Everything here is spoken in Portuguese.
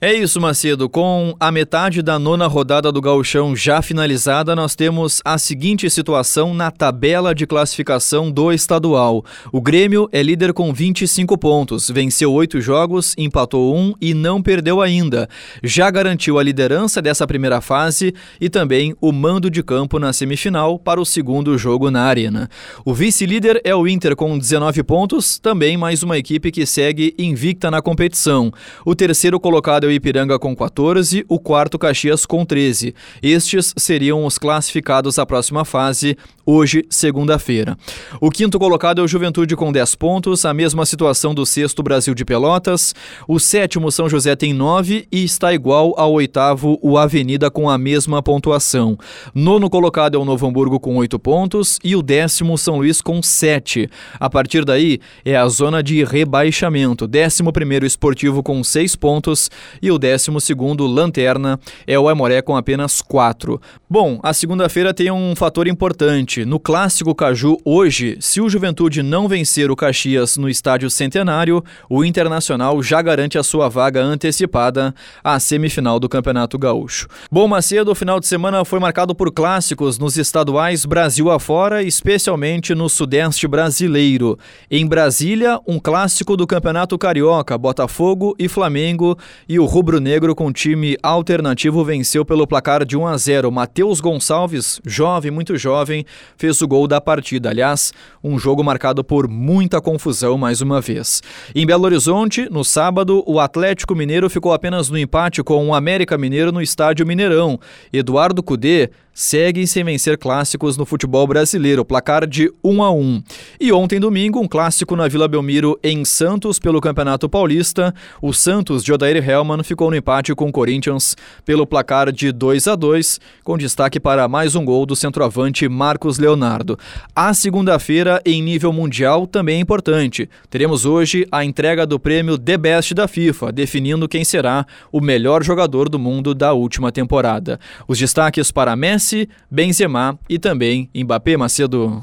É isso, Macedo. Com a metade da nona rodada do Gauchão já finalizada, nós temos a seguinte situação na tabela de classificação do estadual. O Grêmio é líder com 25 pontos, venceu oito jogos, empatou um e não perdeu ainda. Já garantiu a liderança dessa primeira fase e também o mando de campo na semifinal para o segundo jogo na Arena. O vice-líder é o Inter com 19 pontos, também mais uma equipe que segue invicta na competição. O terceiro colocado o Ipiranga com 14, o quarto Caxias com 13. Estes seriam os classificados à próxima fase, hoje, segunda-feira. O quinto colocado é o Juventude com 10 pontos, a mesma situação do sexto Brasil de Pelotas. O sétimo São José tem 9 e está igual ao oitavo o Avenida com a mesma pontuação. Nono colocado é o Novo Hamburgo com 8 pontos e o décimo São Luís com 7. A partir daí é a zona de rebaixamento. Décimo primeiro Esportivo com 6 pontos e o 12 Lanterna é o Aimoré com apenas 4. Bom, a segunda-feira tem um fator importante. No Clássico Caju, hoje, se o Juventude não vencer o Caxias no Estádio Centenário, o Internacional já garante a sua vaga antecipada à semifinal do Campeonato Gaúcho. Bom, Macedo, o final de semana foi marcado por clássicos nos estaduais Brasil afora, especialmente no Sudeste brasileiro. Em Brasília, um clássico do Campeonato Carioca, Botafogo e Flamengo, e o rubro-negro com time alternativo venceu pelo placar de 1 a 0. Matheus Gonçalves, jovem, muito jovem, fez o gol da partida. Aliás, um jogo marcado por muita confusão mais uma vez. Em Belo Horizonte, no sábado, o Atlético Mineiro ficou apenas no empate com o América Mineiro no estádio Mineirão. Eduardo Cudê segue sem vencer clássicos no futebol brasileiro, placar de 1 a 1. E ontem domingo, um clássico na Vila Belmiro em Santos pelo Campeonato Paulista. O Santos de Odair Hellman ficou no empate com o Corinthians pelo placar de 2 a 2, com destaque para mais um gol do centroavante Marcos Leonardo. A segunda-feira em nível mundial também é importante. Teremos hoje a entrega do prêmio The Best da FIFA, definindo quem será o melhor jogador do mundo da última temporada. Os destaques para Messi, Benzema e também Mbappé Macedo.